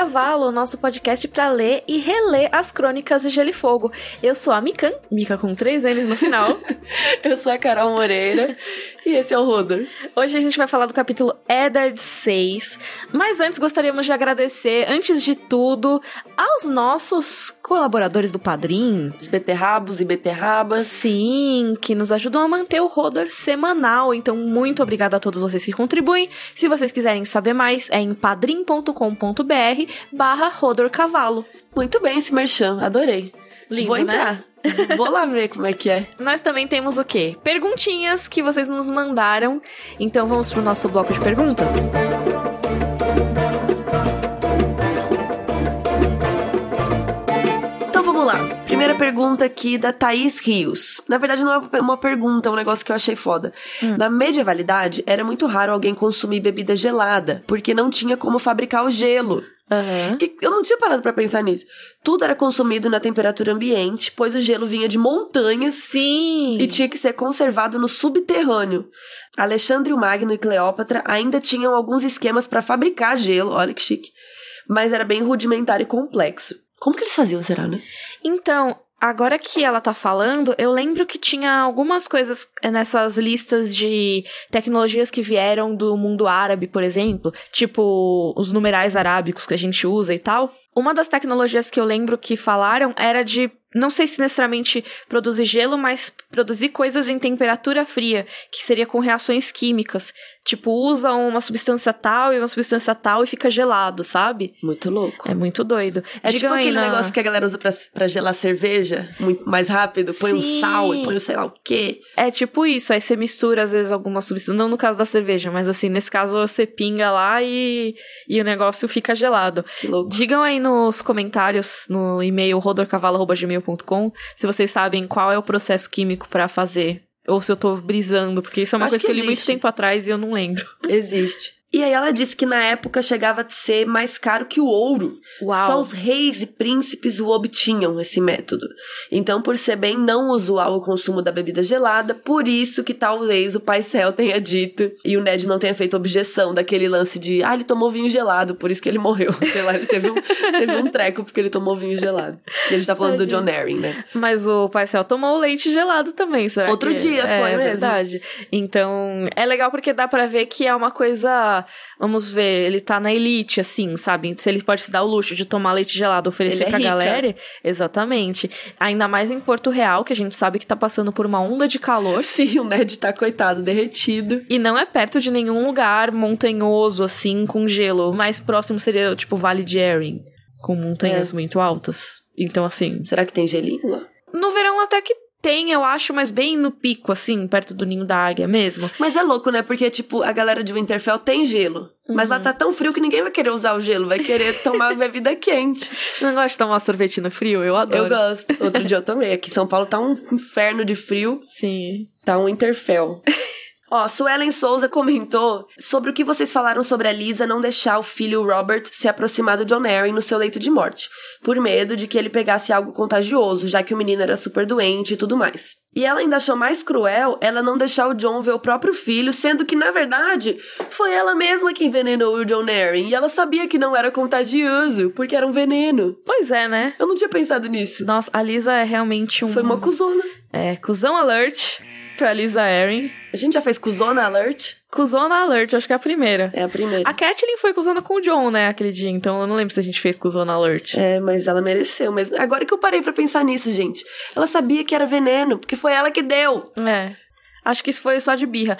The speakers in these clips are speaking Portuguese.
Cavalo, nosso podcast para ler e reler as crônicas de Gelo e Fogo. Eu sou a Mikan, Mika com três N's no final. Eu sou a Carol Moreira e esse é o Rodor. Hoje a gente vai falar do capítulo Eddard 6, mas antes gostaríamos de agradecer, antes de tudo, aos nossos colaboradores do Padrim. Os beterrabos e beterrabas. Sim, que nos ajudam a manter o Rodor semanal. Então, muito obrigada a todos vocês que contribuem. Se vocês quiserem saber mais, é em padrim.com.br barra Rodor Cavalo. Muito bem esse merchan, adorei. Lindo, Vou né? entrar. Vou lá ver como é que é. Nós também temos o quê? Perguntinhas que vocês nos mandaram. Então vamos pro nosso bloco de perguntas? Então vamos lá. Primeira pergunta aqui da Thaís Rios. Na verdade, não é uma pergunta, é um negócio que eu achei foda. Na medievalidade, era muito raro alguém consumir bebida gelada, porque não tinha como fabricar o gelo. Aham. E eu não tinha parado pra pensar nisso. Tudo era consumido na temperatura ambiente, pois o gelo vinha de montanhas Sim! e tinha que ser conservado no subterrâneo. Alexandre o Magno e Cleópatra ainda tinham alguns esquemas para fabricar gelo, olha que chique, mas era bem rudimentar e complexo. Como que eles faziam, será, né? Então, agora que ela tá falando, eu lembro que tinha algumas coisas nessas listas de tecnologias que vieram do mundo árabe, por exemplo, tipo os numerais arábicos que a gente usa e tal. Uma das tecnologias que eu lembro que falaram era de não sei se necessariamente produzir gelo, mas produzir coisas em temperatura fria, que seria com reações químicas. Tipo, usa uma substância tal e uma substância tal e fica gelado, sabe? Muito louco. É muito doido. É Digam tipo aí aquele na- negócio que a galera usa pra, pra gelar cerveja muito mais rápido, põe um Sim. sal e põe o sei lá o quê. É tipo isso, aí você mistura às vezes alguma substância, não no caso da cerveja, mas assim, nesse caso você pinga lá e, e o negócio fica gelado. Que louco. Digam aí nos comentários, no e-mail rodorcavalo.gmail.com, se vocês sabem qual é o processo químico pra fazer. Ou se eu tô brisando, porque isso é uma Acho coisa que, que eu li muito existe. tempo atrás e eu não lembro. Existe. E aí ela disse que na época chegava a ser mais caro que o ouro. Só os reis e príncipes o obtinham, esse método. Então, por ser bem não usual o consumo da bebida gelada, por isso que talvez o pai Céu tenha dito e o Ned não tenha feito objeção daquele lance de ah, ele tomou vinho gelado, por isso que ele morreu. Sei lá, ele teve um, teve um treco porque ele tomou vinho gelado. Que a gente tá falando do Tadinho. John Arryn, né? Mas o Pai Céu tomou leite gelado também, será Outro que- dia, é, foi é mesmo. verdade. Então, é legal porque dá pra ver que é uma coisa, vamos ver, ele tá na elite assim, sabe? Se ele pode se dar o luxo de tomar leite gelado, oferecer Ele é pra rica. galera, exatamente. Ainda mais em Porto Real, que a gente sabe que tá passando por uma onda de calor. Sim, o Ned tá coitado, derretido. E não é perto de nenhum lugar montanhoso, assim, com gelo. O mais próximo seria, tipo, Vale de Erin, com montanhas É. muito altas. Então, assim, Será que tem gelinho lá? no verão até que tem, eu acho, mas bem no pico, assim, perto do ninho da águia mesmo. Mas é louco, né? Porque, tipo, a galera de Winterfell tem gelo. Mas lá tá tão frio que ninguém vai querer usar o gelo, vai querer tomar bebida quente. Não gosta de tomar sorvete no frio? Eu adoro. Eu gosto. Outro dia eu também. Aqui em São Paulo tá um inferno de frio, Sim. tá um Winterfell. Ó, Suelen Souza comentou sobre o que vocês falaram sobre a Lisa não deixar o filho Robert se aproximar do John Arryn no seu leito de morte, por medo de que ele pegasse algo contagioso, já que o menino era super doente e tudo mais. E ela ainda achou mais cruel ela não deixar o John ver o próprio filho, sendo que, na verdade, foi ela mesma que envenenou o John Arryn, e ela sabia que não era contagioso, porque era um veneno. Pois é, né? Eu não tinha pensado nisso. Nossa, a Lisa é realmente um... Foi uma cuzona. É, cuzão alert pra Lisa Erin. A gente já fez cuzona alert? Cuzona alert, acho que é a primeira. É a primeira. A Kathleen foi cuzona com o John, né, aquele dia. Então eu não lembro se a gente fez cuzona alert. É, mas ela mereceu mesmo. Agora que eu parei pra pensar nisso, gente. Ela sabia que era veneno, porque foi ela que deu. É. Acho que isso foi só de birra.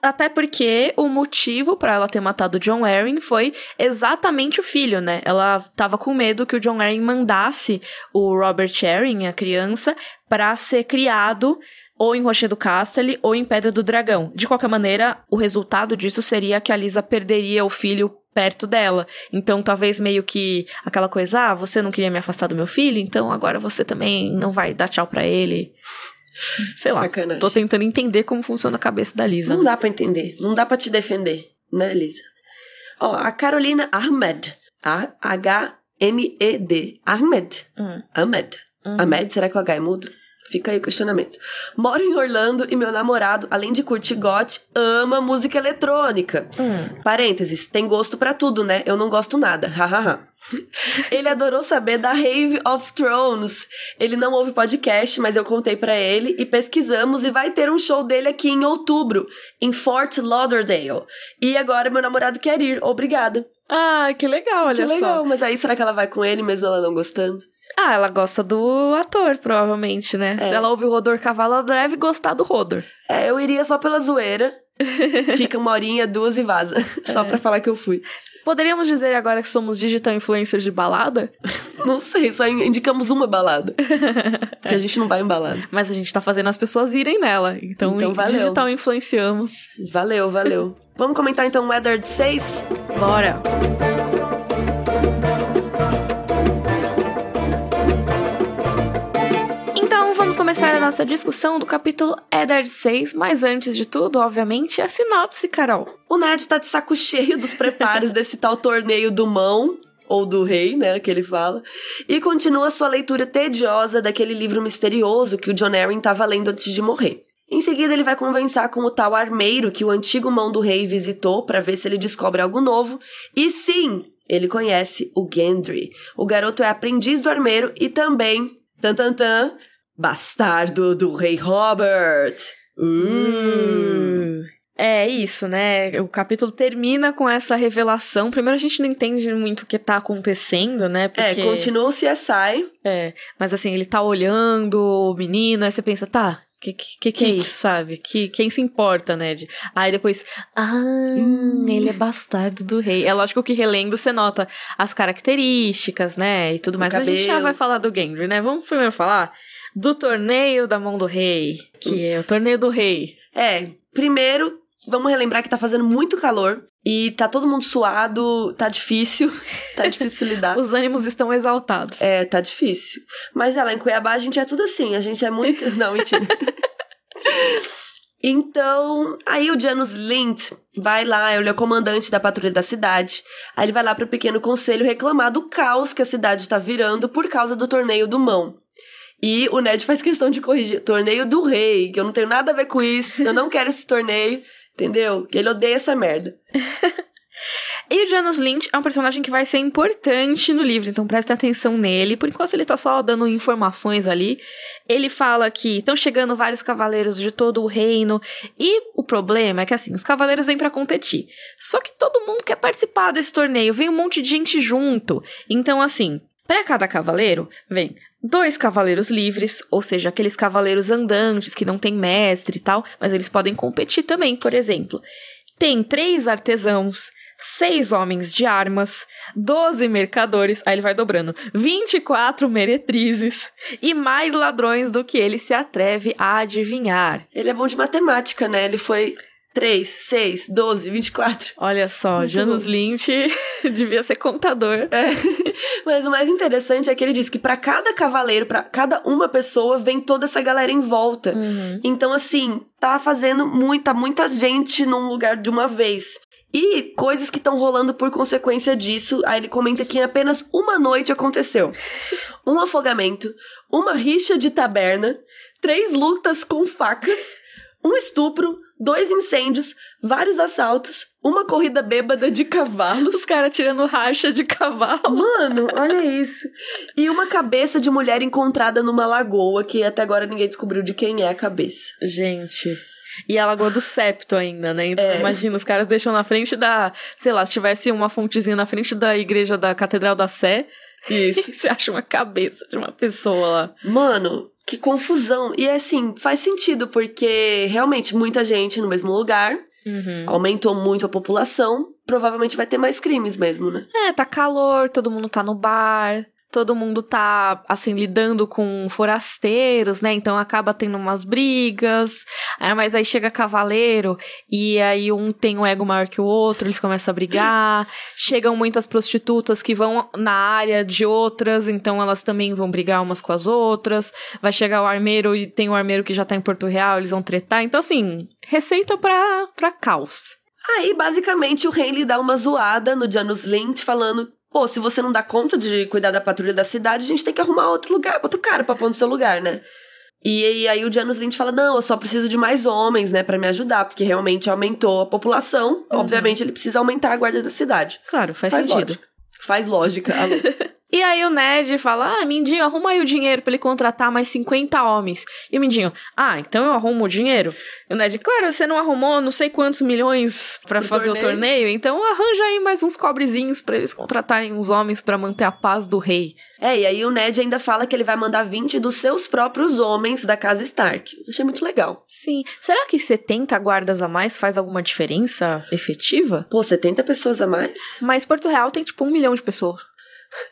Até porque o motivo pra ela ter matado o John Arryn foi exatamente o filho, né? Ela tava com medo que o John Arryn mandasse o Robert Arryn, a criança, pra ser criado ou em Rocha do Castle ou em Pedra do Dragão. De qualquer maneira, o resultado disso seria que a Lisa perderia o filho perto dela. Então, talvez meio que aquela coisa, ah, você não queria me afastar do meu filho, então agora você também não vai dar tchau pra ele. Sei lá. Sacanagem. Tô tentando entender como funciona a cabeça da Lisa. Não dá pra entender. Não dá pra te defender, né, Lisa? Ó, a Carolina Ahmed. A-H-M-E-D. Ahmed. Hum. Ahmed. Uhum. Ahmed, será que o H é mudo? Fica aí o questionamento. Moro em Orlando e meu namorado, além de curtir goth, ama música eletrônica. Hum. Parênteses, tem gosto pra tudo, né? Eu não gosto nada. Hahaha. ele adorou saber da Rave of Thrones. Ele não ouve podcast, mas eu contei pra ele e pesquisamos e vai ter um show dele aqui em outubro, em Fort Lauderdale. E agora meu namorado quer ir. Obrigada. Ah, que legal, olha que legal, só. mas aí será que ela vai com ele mesmo ela não gostando? Ah, ela gosta do ator, provavelmente, né? É. Se ela ouve o Rodor Cavalo, ela deve gostar do Rodor. É, eu iria só pela zoeira. Fica uma horinha, duas e vaza. Só pra falar que eu fui. Poderíamos dizer agora que somos digital influencers de balada? Não sei, só indicamos uma balada. Porque a gente não vai em balada. Mas a gente tá fazendo as pessoas irem nela. Então, Então valeu. digital influenciamos. Valeu, valeu. Vamos comentar então o Weathered 6? Bora! Começar a nossa discussão do capítulo Eddard 6, mas antes de tudo, obviamente, a sinopse, Carol. O Ned tá de saco cheio dos preparos desse tal torneio do mão. Ou do rei, né, que ele fala. E continua sua leitura tediosa daquele livro misterioso que o John Arryn tava lendo antes de morrer. Em seguida, ele vai conversar com o tal armeiro que o antigo mão do rei visitou para ver se ele descobre algo novo. E sim, ele conhece o Gendry. O garoto é aprendiz do armeiro e também, tan tan tan, bastardo do rei Robert. Hum. É isso, né? O capítulo termina com essa revelação. Primeiro a gente não entende muito o que tá acontecendo, né? É, Porque... continua o CSI. É, mas assim, ele tá olhando o menino, aí você pensa, tá, que que, que, é isso, sabe? Que, quem se importa, Ned? Aí depois, ah, ele é bastardo do rei. É lógico que relendo você nota as características, né? E tudo O mais. Mas a gente já cabelo. vai falar do Gendry, né? Vamos primeiro falar do torneio da mão do rei, que é o torneio do rei. É, primeiro, vamos relembrar que tá fazendo muito calor e tá todo mundo suado, tá difícil, tá difícil lidar. Os ânimos estão exaltados. É, tá difícil. Mas é, lá em Cuiabá a gente é tudo assim, a gente é muito. Não, mentira. Então, aí o Janus Lint vai lá, ele é o comandante da patrulha da cidade. Aí ele vai lá pro pequeno conselho reclamar do caos que a cidade tá virando por causa do torneio do mão. E o Ned faz questão de corrigir. Torneio do rei, que eu não tenho nada a ver com isso, eu não quero esse torneio, entendeu? Ele odeia essa merda. E o Janus Lynch é um personagem que vai ser importante no livro, então prestem atenção nele. Por enquanto ele tá só dando informações ali. Ele fala que estão chegando vários cavaleiros de todo o reino. E o problema é que assim, os cavaleiros vêm pra competir. Só que todo mundo quer participar desse torneio, vem um monte de gente junto. Então assim, Para cada cavaleiro, vem dois cavaleiros livres, ou seja, aqueles cavaleiros andantes que não tem mestre e tal, mas eles podem competir também, por exemplo. Tem três artesãos, seis homens de armas, 12 mercadores, aí ele vai dobrando, 24 meretrizes e mais ladrões do que ele se atreve a adivinhar. Ele é bom de matemática, né? Ele foi 3, 6, 12, 24. Olha só, Muito Janus bom. Lynch devia ser contador. É. Mas o mais interessante é que ele diz que pra cada cavaleiro, pra cada uma pessoa, vem toda essa galera em volta. Uhum. Então, assim, tá fazendo muita, muita gente num lugar de uma vez. E coisas que estão rolando por consequência disso. Aí ele comenta que em apenas uma noite aconteceu: um afogamento, uma rixa de taberna, três lutas com facas, um estupro, dois incêndios, vários assaltos, uma corrida bêbada de cavalos. Os caras tirando racha de cavalo. Mano, olha isso. E uma cabeça de mulher encontrada numa lagoa que até agora ninguém descobriu de quem é a cabeça. Gente. E a Lagoa do Septo ainda, né? Então, É. imagina, os caras deixam na frente da. Sei lá, se tivesse uma fontezinha na frente da igreja da Catedral da Sé, Isso. você acha uma cabeça de uma pessoa lá. Mano, que confusão. E assim, faz sentido, porque realmente muita gente no mesmo lugar, Uhum. aumentou muito a população, provavelmente vai ter mais crimes mesmo, né? É, tá calor, todo mundo tá no bar. Todo mundo tá, assim, lidando com forasteiros, né? Então acaba tendo umas brigas. Ah, mas aí chega cavaleiro e aí um tem um ego maior que o outro, eles começam a brigar. Chegam muitas prostitutas que vão na área de outras, então elas também vão brigar umas com as outras. Vai chegar o armeiro e tem o armeiro que já tá em Porto Real, eles vão tretar. Então, assim, receita pra, pra caos. Aí, basicamente, o rei lhe dá uma zoada no Janus Lint, falando: pô, se você não dá conta de cuidar da patrulha da cidade, a gente tem que arrumar outro lugar, outro cara pra pôr no seu lugar, né? E, e aí o Janus Lynch fala: não, eu só preciso de mais homens, né, para me ajudar, porque realmente aumentou a população. Uhum. Obviamente ele precisa aumentar a guarda da cidade. Claro, faz, Faz sentido. lógica. Faz lógica. E aí o Ned fala: Ah, Mindinho, arruma aí o dinheiro pra ele contratar mais 50 homens. E o Mindinho, ah, então eu arrumo o dinheiro? E o Ned, claro, você não arrumou não sei quantos milhões pra Pro fazer o torneio. torneio, então arranja aí mais uns cobrezinhos pra eles contratarem uns homens pra manter a paz do rei. É, e aí o Ned ainda fala que ele vai mandar 20 dos seus próprios homens da casa Stark. Achei muito legal. Sim. Será que 70 guardas a mais faz alguma diferença efetiva? Pô, 70 pessoas a mais? Mas Porto Real tem tipo um milhão de pessoas.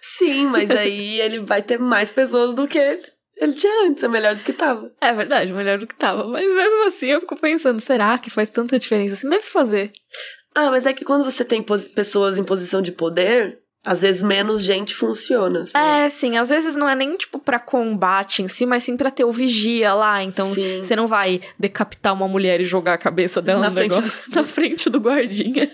Sim, mas aí ele vai ter mais pessoas do que ele tinha antes, é melhor do que tava. É verdade, melhor do que tava. Mas mesmo assim eu fico pensando, será que faz tanta diferença assim? Deve se fazer. Ah, mas é que quando você tem pessoas em posição de poder, às vezes menos gente funciona. assim. É, sim, às vezes não é nem tipo pra combate em si, mas sim pra ter o vigia lá. Então Sim. você não vai decapitar uma mulher e jogar a cabeça dela Na no frente negócio na frente do guardinha.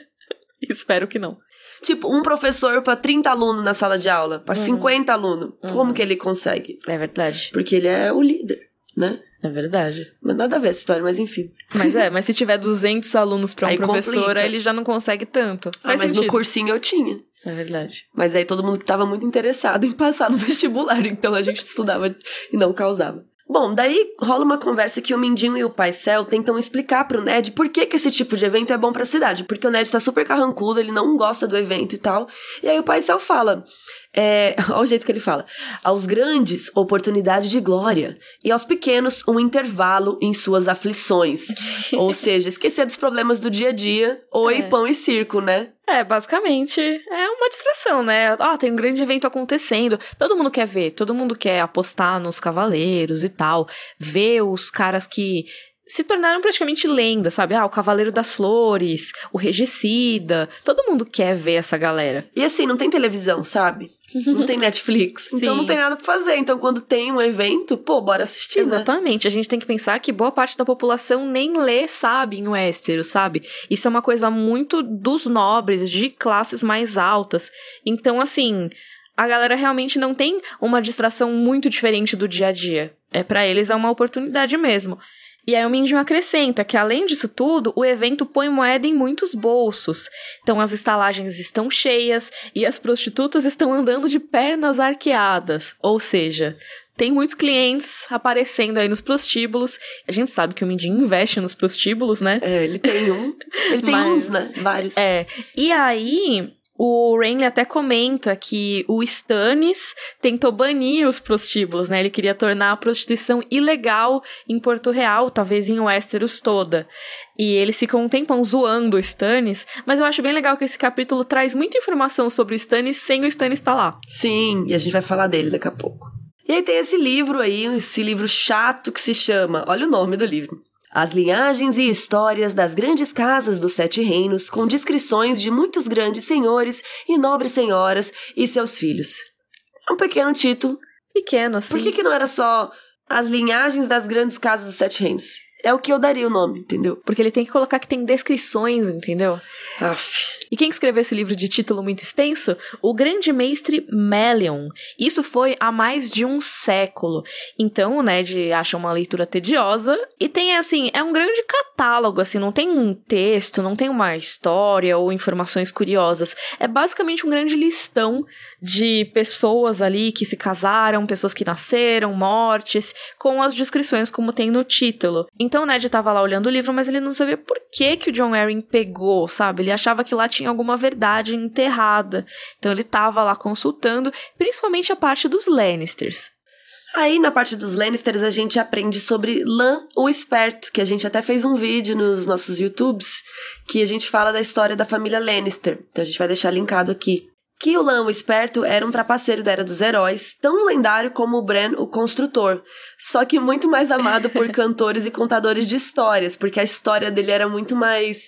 Espero que não. Tipo, um professor pra 30 alunos na sala de aula, pra Uhum. 50 alunos. Como que ele consegue? É verdade. Porque ele é o líder, né? É verdade. Mas nada a ver essa história, mas enfim. Mas é, mas se tiver 200 alunos pra um Aí professor, complica. aí ele já não consegue tanto. Ah, mas sentido. no cursinho eu tinha. É verdade. Mas aí todo mundo que tava muito interessado em passar no vestibular, então a gente estudava e não causava. Bom, daí rola uma conversa que o Mindinho e o Pai Cell tentam explicar pro Ned por que, que esse tipo de evento é bom pra cidade. Porque o Ned tá super carrancudo, ele não gosta do evento e tal. E aí o Pai Cell fala. É, olha o jeito que ele fala. Aos grandes, oportunidade de glória. E aos pequenos, um intervalo em suas aflições. Ou seja, esquecer dos problemas do dia a dia. Oi, É. pão e circo, né? É, basicamente é uma distração, né? Ah, tem um grande evento acontecendo. Todo mundo quer ver, todo mundo quer apostar nos cavaleiros e tal. Ver os caras que se tornaram praticamente lendas, sabe? Ah, o Cavaleiro das Flores, o Regicida. Todo mundo quer ver essa galera. E assim, não tem televisão, sabe? Não tem Netflix. Então não tem nada pra fazer. Então quando tem um evento, pô, bora assistir, né? Exatamente. A gente tem que pensar que boa parte da população nem lê, sabe, em Westeros, sabe? Isso é uma coisa muito dos nobres, de classes mais altas. Então, assim, a galera realmente não tem uma distração muito diferente do dia a dia. É para eles é uma oportunidade mesmo. E aí o Mindinho acrescenta que, além disso tudo, o evento põe moeda em muitos bolsos. Então as estalagens estão cheias e as prostitutas estão andando de pernas arqueadas. Ou seja, tem muitos clientes aparecendo aí nos prostíbulos. A gente sabe que o Mindinho investe nos prostíbulos, né? É, ele tem um. Ele tem Mas- uns, né? Vários. É. E aí, o Renly até comenta que o Stannis tentou banir os prostíbulos, né? Ele queria tornar a prostituição ilegal em Porto Real, talvez em Westeros toda. E eles ficam um tempão zoando o Stannis, mas eu acho bem legal que esse capítulo traz muita informação sobre o Stannis sem o Stannis estar lá. Sim, e a gente vai falar dele daqui a pouco. E aí tem esse livro aí, esse livro chato que se chama. Olha o nome do livro. As linhagens e histórias das grandes casas dos sete reinos, com descrições de muitos grandes senhores e nobres senhoras e seus filhos. É um pequeno título. Pequeno, assim. Por que, que não era só as linhagens das grandes casas dos sete reinos? É o que eu daria o nome, entendeu? Porque ele tem que colocar que tem descrições, entendeu? Aff. E quem escreveu esse livro de título muito extenso? O grande mestre Melion. Isso foi há mais de um século. Então o Ned acha uma leitura tediosa. E tem, assim, é um grande catálogo, assim, não tem um texto, não tem uma história ou informações curiosas. É basicamente um grande listão de pessoas ali que se casaram, pessoas que nasceram, mortes, com as descrições como tem no título. Então o Ned tava lá olhando o livro, mas ele não sabia por que que o John Arryn pegou, sabe? Ele achava que lá tinha alguma verdade enterrada. Então ele tava lá consultando, principalmente a parte dos Lannisters. Aí, na parte dos Lannisters, a gente aprende sobre Lan, o Esperto, que a gente até fez um vídeo nos nossos YouTubes, que a gente fala da história da família Lannister. Então a gente vai deixar linkado aqui. Que o Lan, o Esperto, era um trapaceiro da Era dos Heróis, tão lendário como o Bran, o Construtor. Só que muito mais amado por cantores e contadores de histórias, porque a história dele era muito mais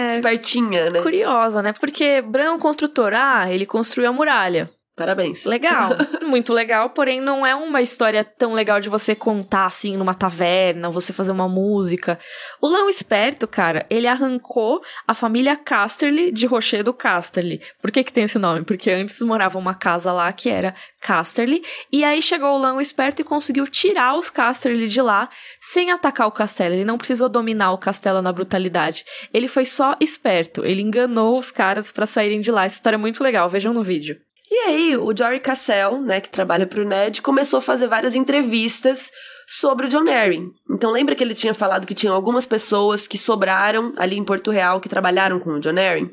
É. espertinha, né? Curiosa, né? Porque Bran, o construtor, ah, ele construiu a muralha. Parabéns. Legal, muito legal, porém não é uma história tão legal de você contar assim numa taverna, você fazer uma música. O Lão Esperto, cara, ele arrancou a família Casterly de Rochedo Casterly. Por que que tem esse nome? Porque antes morava uma casa lá que era Casterly, e aí chegou o Lão Esperto e conseguiu tirar os Casterly de lá sem atacar o castelo. Ele não precisou dominar o castelo na brutalidade. Ele foi só esperto, ele enganou os caras para saírem de lá. Essa história é muito legal, vejam no vídeo. E aí, o Jory Cassell, né, que trabalha pro Ned, começou a fazer várias entrevistas sobre o John Arryn. Então lembra que ele tinha falado que tinham algumas pessoas que sobraram ali em Porto Real que trabalharam com o John Arryn?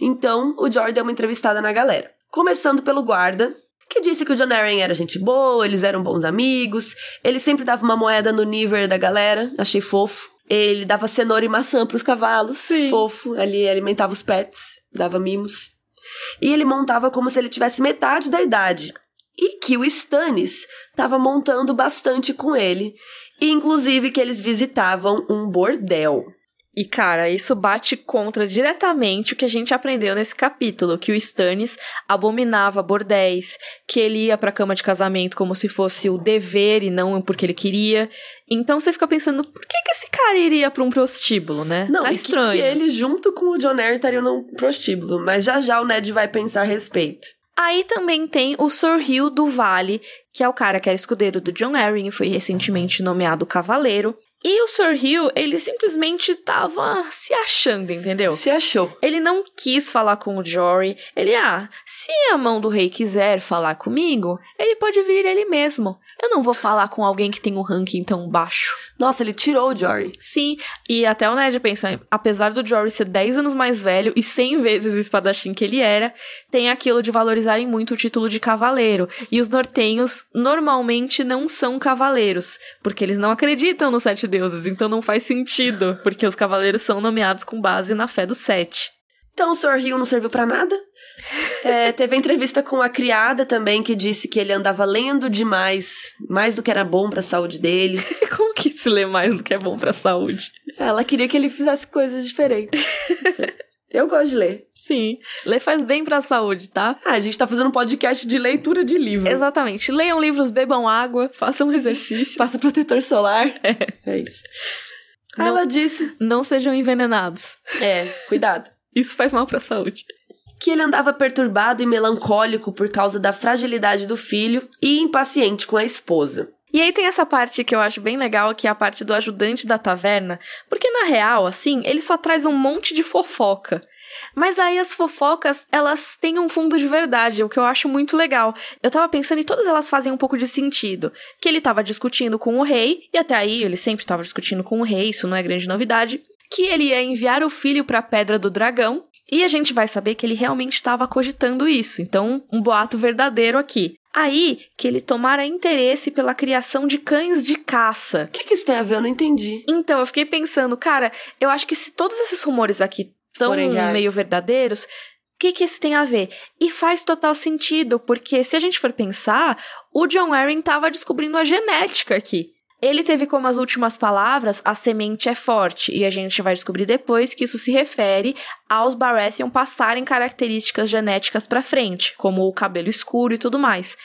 Então, o Jory deu uma entrevistada na galera. Começando pelo guarda, que disse que o John Arryn era gente boa, eles eram bons amigos, ele sempre dava uma moeda no nível da galera, achei fofo. Ele dava cenoura e maçã pros cavalos, Sim. fofo, ali alimentava os pets, dava mimos. E ele montava como se ele tivesse metade da idade. E que o Stannis estava montando bastante com ele. E inclusive que eles visitavam um bordel. E, cara, isso bate contra diretamente o que a gente aprendeu nesse capítulo, que o Stannis abominava bordéis, que ele ia pra cama de casamento como se fosse o dever e não porque ele queria. Então você fica pensando, por que, que esse cara iria pra um prostíbulo, né? Não, tá estranho. que, que ele junto com o John Arryn estariam num prostíbulo. Mas já já o Ned vai pensar a respeito. Aí também tem o Hugh do Vale, que é o cara que era escudeiro do John Arryn e foi recentemente nomeado cavaleiro. E o Sir Hugh, ele simplesmente tava se achando, entendeu? Se achou. Ele não quis falar com o Jory. Ele, ah, se a mão do rei quiser falar comigo, ele pode vir ele mesmo. Eu não vou falar com alguém que tem um ranking tão baixo. Nossa, ele tirou o Jory. Sim, e até o Ned pensa, apesar do Jory ser 10 anos mais velho e 100 vezes o espadachim que ele era, tem aquilo de valorizarem muito o título de cavaleiro. E os nortenhos normalmente não são cavaleiros, porque eles não acreditam nos sete deuses, então não faz sentido, porque os cavaleiros são nomeados com base na fé dos sete. Então o Sr. Hill não serviu pra nada. É, teve a entrevista com a criada também, que disse que ele andava lendo demais, mais do que era bom pra saúde dele. Como que se lê mais do que é bom pra saúde? Ela queria que ele fizesse coisas diferentes. Eu gosto de ler. Sim, ler faz bem pra saúde, tá? Ah, a gente tá fazendo um podcast de leitura de livro. Exatamente. Leiam livros, bebam água, façam exercício. Passa protetor solar. É, isso. Não- Ela disse. Não sejam envenenados. É, cuidado. Isso faz mal pra saúde. Que ele andava perturbado e melancólico por causa da fragilidade do filho e impaciente com a esposa. E aí tem essa parte que eu acho bem legal, que é a parte do ajudante da taverna, porque na real, assim, ele só traz um monte de fofoca. Mas aí as fofocas, elas têm um fundo de verdade, o que eu acho muito legal. Eu tava pensando e todas elas fazem um pouco de sentido. Que ele tava discutindo com o rei, e até aí ele sempre tava discutindo com o rei, isso não é grande novidade. Que ele ia enviar o filho pra Pedra do Dragão, e a gente vai saber que ele realmente estava cogitando isso. Então, um boato verdadeiro aqui. Aí que ele tomara interesse pela criação de cães de caça. O que, que isso tem a ver? Eu não entendi. Então, eu fiquei pensando, cara, eu acho que se todos esses rumores aqui estão meio verdadeiros, o que, que isso tem a ver? E faz total sentido, porque se a gente for pensar, o John Arryn estava descobrindo a genética aqui. Ele teve como as últimas palavras, a semente é forte, e a gente vai descobrir depois que isso se refere aos Baratheon passarem características genéticas pra frente, como o cabelo escuro e tudo mais.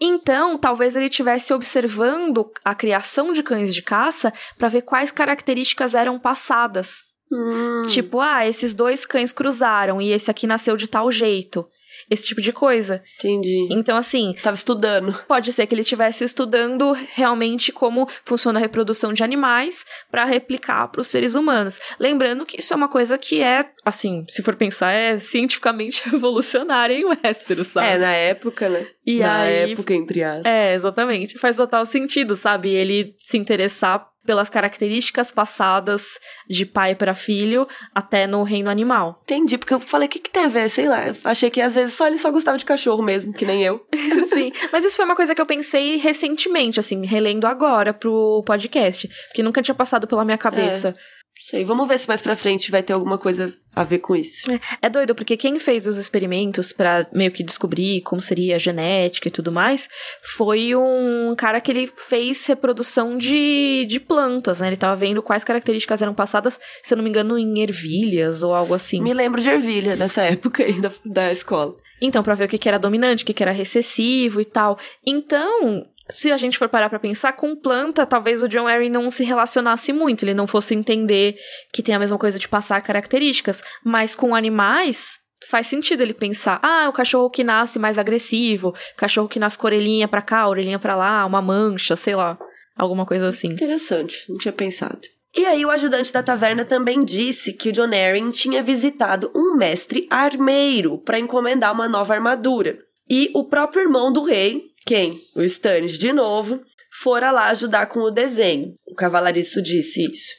Então, talvez ele estivesse observando a criação de cães de caça para ver quais características eram passadas. Hum, Tipo, ah, esses dois cães cruzaram e esse aqui nasceu de tal jeito. Esse tipo de coisa. entendi. Então, assim, Tava estudando. pode ser que ele estivesse estudando realmente como funciona a reprodução de animais para replicar para os seres humanos. Lembrando que isso é uma coisa que é, assim, se for pensar, é cientificamente revolucionária em Westeros, sabe? É, na época, né? E na aí- época, entre aspas. É, exatamente. Faz total sentido, sabe? Ele se interessar pelas características passadas de pai para filho até no reino animal. Entendi, porque eu falei, o que, que tem a ver? Sei lá. Achei que às vezes só ele só gostava de cachorro mesmo, que nem eu. Sim, mas isso foi uma coisa que eu pensei recentemente, assim, relendo agora pro podcast, porque nunca tinha passado pela minha cabeça. Sei, vamos ver se mais pra frente vai ter alguma coisa a ver com isso. É doido, porque quem fez os experimentos pra meio que descobrir como seria a genética e tudo mais foi um cara que ele fez reprodução de, de plantas, né? Ele tava vendo quais características eram passadas, se eu não me engano, em ervilhas ou algo assim. Me lembro de ervilha nessa época aí da, da escola. Então, pra ver o que, que era dominante, o que, que era recessivo e tal. Então, se a gente for parar pra pensar, com planta, talvez o John Arryn não se relacionasse muito, ele não fosse entender que tem a mesma coisa de passar características. Mas com animais, faz sentido ele pensar, ah, o cachorro que nasce mais agressivo, cachorro que nasce com orelhinha pra cá, orelhinha pra lá, uma mancha, sei lá, alguma coisa assim. Interessante, não tinha pensado. E aí o ajudante da taverna também disse que o John Arryn tinha visitado um mestre armeiro para encomendar uma nova armadura. E o próprio irmão do rei, quem? O Stannis de novo, fora lá ajudar com o desenho. O cavalariço disse isso.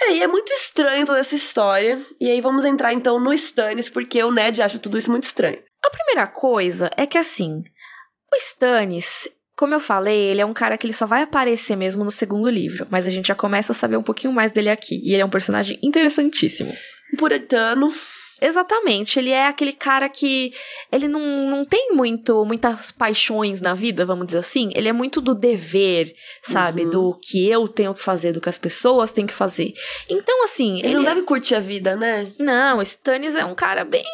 E aí é muito estranho toda essa história. E aí vamos entrar então no Stannis, porque o Ned acha tudo isso muito estranho. A primeira coisa é que assim, o Stannis, como eu falei, ele é um cara que ele só vai aparecer mesmo no segundo livro, mas a gente já começa a saber um pouquinho mais dele aqui. E ele é um personagem interessantíssimo. Puritano, Exatamente, ele é aquele cara que ele não, não tem muito muitas paixões na vida, vamos dizer assim. Ele é muito do dever, sabe? Uhum. Do que eu tenho que fazer, do que as pessoas têm que fazer. Então, assim. ele, não deve curtir a vida, né? Não, o Stannis é um cara bem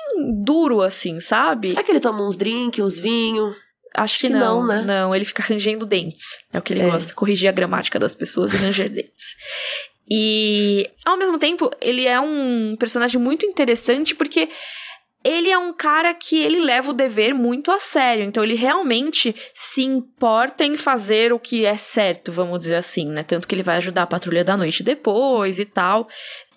duro, assim, sabe? Será que ele toma uns drinks, uns vinhos? Acho que, que não, não, né? Não, ele fica rangendo dentes. É o que ele É. gosta, corrigir a gramática das pessoas e ranger dentes. E, ao mesmo tempo, ele é um personagem muito interessante porque ele é um cara que ele leva o dever muito a sério. Então, ele realmente se importa em fazer o que é certo, vamos dizer assim, né? Tanto que ele vai ajudar a patrulha da noite depois e tal.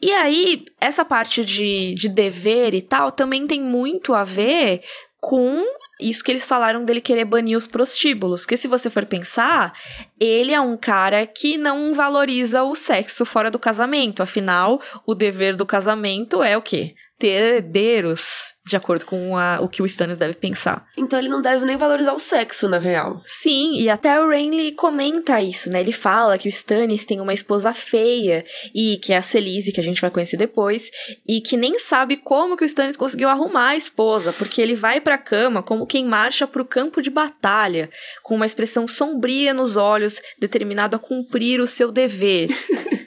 E aí, essa parte de, de dever e tal também tem muito a ver com isso que eles falaram dele querer banir os prostíbulos. Porque se você for pensar, ele é um cara que não valoriza o sexo fora do casamento. Afinal, o dever do casamento é o quê? Ter herdeiros, de acordo com a- o que o Stannis deve pensar. Então ele não deve nem valorizar o sexo, na real. Sim, e até o Renly comenta isso, né? Ele fala que o Stannis tem uma esposa feia, e que é a Celise, que a gente vai conhecer depois, e que nem sabe como que o Stannis conseguiu arrumar a esposa, porque ele vai pra cama como quem marcha pro campo de batalha, com uma expressão sombria nos olhos, determinado a cumprir o seu dever.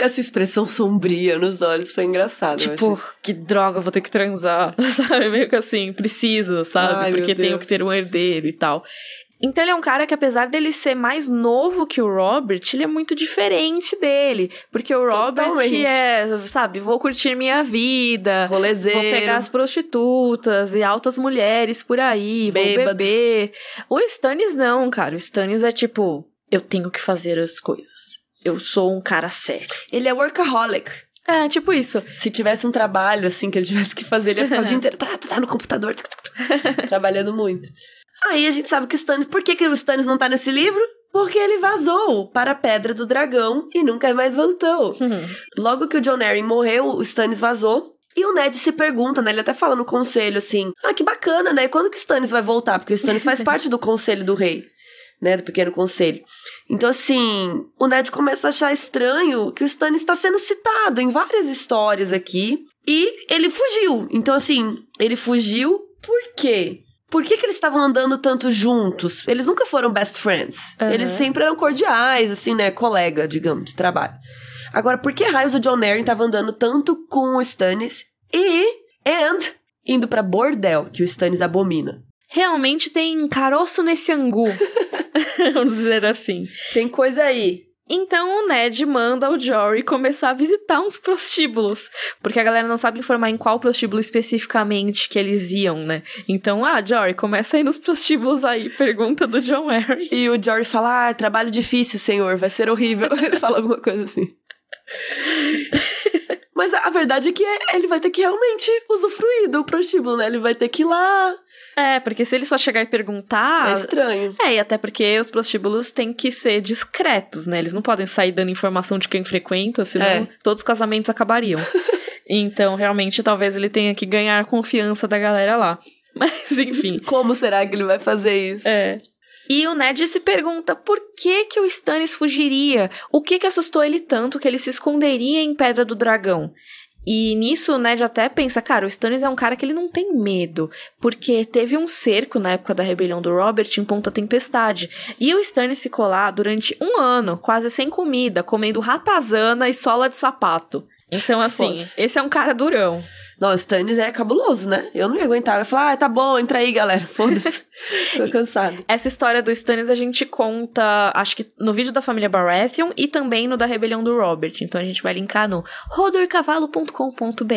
Essa expressão sombria nos olhos foi engraçado. eu tipo, que droga, vou ter que transar, sabe? Meio que assim, preciso, sabe? Ai, Porque tenho que ter um herdeiro e tal. Então ele é um cara que, apesar dele ser mais novo que o Robert, ele é muito diferente dele. Porque o Robert Totalmente. é, sabe, vou curtir minha vida, Rolezeiro. vou pegar as prostitutas e altas mulheres por aí, vou Bêbado. beber. O Stannis não, cara. O Stannis é tipo, eu tenho que fazer as coisas. Eu sou um cara sério. Ele é workaholic. É, tipo isso. Se tivesse um trabalho, assim, que ele tivesse que fazer, ele ia ficar o dia inteiro tá, tá, tá, no computador, trabalhando muito. Aí a gente sabe que o Stannis... Por que, que o Stannis não tá nesse livro? Porque ele vazou para a Pedra do Dragão e nunca mais voltou. Logo que o John Arryn morreu, o Stannis vazou. E o Ned se pergunta, né? Ele até fala no conselho assim: Ah, que bacana, né? E quando que o Stannis vai voltar? Porque o Stannis faz parte do conselho do rei, né? Do pequeno conselho. Então, assim, o Ned começa a achar estranho que o Stannis está sendo citado em várias histórias aqui. E ele fugiu. Então, assim, ele fugiu por quê? Por que, que eles estavam andando tanto juntos? Eles nunca foram best friends. Aham. Eles sempre eram cordiais, assim, né? Colega, digamos, de trabalho. Agora, por que raios o John Arryn tava andando tanto com o Stannis e... And... Indo pra bordel, que o Stannis abomina. Realmente tem caroço nesse angu. Vamos dizer assim. Tem coisa aí. Então o Ned manda o Jory começar a visitar uns prostíbulos. Porque a galera não sabe informar em qual prostíbulo especificamente que eles iam, né? Então, ah, Jory, começa aí nos prostíbulos aí. Pergunta do John Harry. E o Jory fala, ah, trabalho difícil, senhor, vai ser horrível. Ele fala alguma coisa assim. Mas a verdade é que é- ele vai ter que realmente usufruir do prostíbulo, né? Ele vai ter que ir lá. É, porque se ele só chegar e perguntar. É estranho. É, e até porque os prostíbulos têm que ser discretos, né? Eles não podem sair dando informação de quem frequenta, senão É. todos os casamentos acabariam. então, realmente, talvez ele tenha que ganhar confiança da galera lá. Mas, enfim. Como será que ele vai fazer isso? É. E o Ned se pergunta por que que o Stannis fugiria? O que que assustou ele tanto que ele se esconderia em Pedra do Dragão? E nisso o Ned até pensa, cara, o Stannis é um cara que ele não tem medo, porque teve um cerco na época da rebelião do Robert em Ponta Tempestade, e o Stannis ficou lá durante um ano, quase sem comida, comendo ratazana e sola de sapato. Então, assim, esse é um cara durão. Não, o Stannis é cabuloso, né? Eu não ia aguentar. Eu ia falar, ah, tá bom, entra aí, galera. Foda-se. Tô cansado. Essa história do Stannis a gente conta, acho que no vídeo da família Baratheon e também no da rebelião do Robert. Então a gente vai linkar no rodorcavalo.com.br.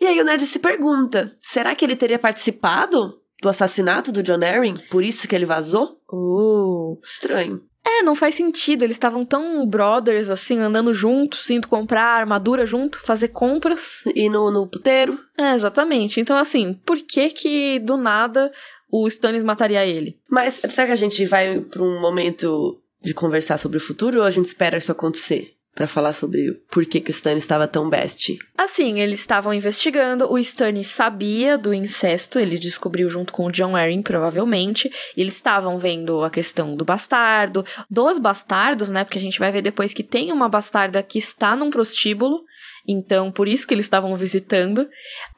E aí o Ned se pergunta, será que ele teria participado do assassinato do John Arryn? Por isso que ele vazou? Uh. Estranho. É, não faz sentido. Eles estavam tão brothers, assim, andando juntos, indo comprar armadura junto, fazer compras. E no, no puteiro? É, exatamente. Então, assim, por que que do nada o Stannis mataria ele? Mas será que a gente vai pra um momento de conversar sobre o futuro ou a gente espera isso acontecer? Pra falar sobre por que, que o Stannis estava tão best. Assim, eles estavam investigando, o Stannis sabia do incesto, ele descobriu junto com o John Arryn, provavelmente, e eles estavam vendo a questão do bastardo, dos bastardos, né, porque a gente vai ver depois que tem uma bastarda que está num prostíbulo, então, por isso que eles estavam visitando.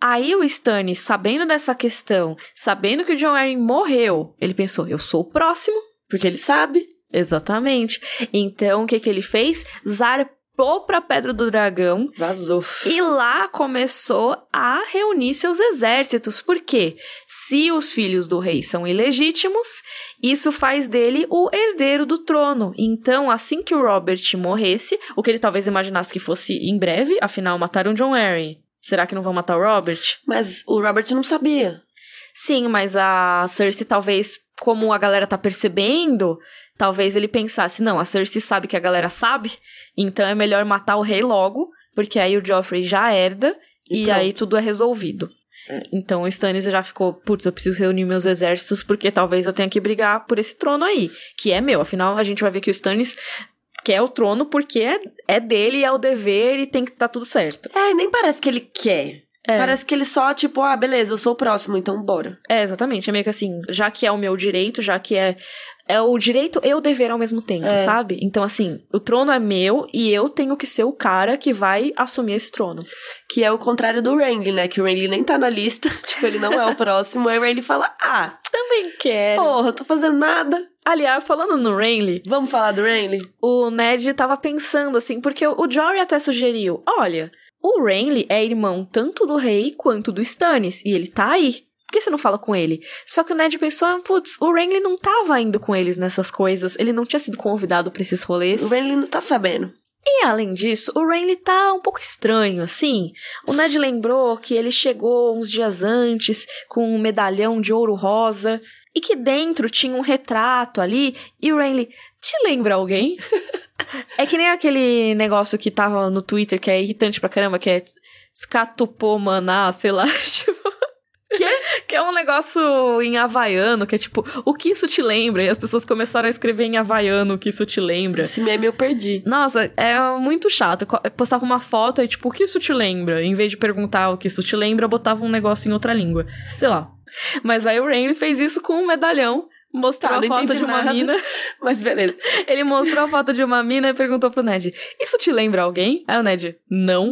Aí o Stannis, sabendo dessa questão, sabendo que o John Arryn morreu, ele pensou, eu sou o próximo, Porque ele sabe. Exatamente. Então, o que que ele fez? Zarpou pra Pedra do Dragão Vazou. e lá começou a reunir seus exércitos. Por quê? Se os filhos do rei são ilegítimos, isso faz dele o herdeiro do trono. Então, assim que o Robert morresse, o que ele talvez imaginasse que fosse em breve, afinal mataram John Arryn. Será que não vão matar o Robert? Mas o Robert não sabia. Sim, mas a Cersei talvez, como a galera tá percebendo, talvez ele pensasse, não, a Cersei sabe que a galera sabe, então é melhor matar o rei logo, porque aí o Joffrey já herda E e, aí tudo é resolvido. É. Então o Stannis já ficou, putz, eu preciso reunir meus exércitos porque talvez eu tenha que brigar por esse trono aí, que é meu. Afinal, a gente vai ver que o Stannis quer o trono porque é, é dele, é o dever e tem que estar tudo certo. É, nem parece que ele quer. É. Parece que ele só, tipo, ah, beleza, eu sou o próximo, então bora. É, exatamente. É meio que assim, já que é o meu direito, já que é. É o direito e o dever ao mesmo tempo, É. sabe? Então, assim, o trono é meu e eu tenho que ser o cara que vai assumir esse trono. Que é o contrário do Renly, né? Que o Renly nem tá na lista. tipo, ele não é o próximo. Aí o Renly fala, ah, Também quero. porra, tô fazendo nada. Aliás, falando no Renly, Vamos falar do Renly? o Ned tava pensando assim, porque o Jory até sugeriu: olha, o Renly é irmão tanto do rei quanto do Stannis, e ele tá aí. Por que você não fala com ele? Só que o Ned pensou, putz, o Renly não tava indo com eles nessas coisas, ele não tinha sido convidado pra esses rolês. O Renly não tá sabendo. E além disso, o Renly tá um pouco estranho, assim. O Ned lembrou que ele chegou uns dias antes com um medalhão de ouro rosa e que dentro tinha um retrato ali. E o Renly, te lembra alguém? é que nem aquele negócio que tava no Twitter que é irritante pra caramba, que é Scatopomaná, sei lá, tipo. Que? que é um negócio em havaiano, que é tipo, o que isso te lembra? E as pessoas começaram a escrever em havaiano o que isso te lembra. Esse meme eu perdi. Nossa, é muito chato. Co- Postava uma foto e, tipo, o que isso te lembra? Em vez de perguntar o que isso te lembra, botava um negócio em outra língua. Sei lá. Mas aí o Rain fez isso com um medalhão. Mostrou Tá, a foto de uma nada. mina. Mas beleza. Ele mostrou a foto de uma mina e perguntou pro Ned: Isso te lembra alguém? Aí o Ned, não.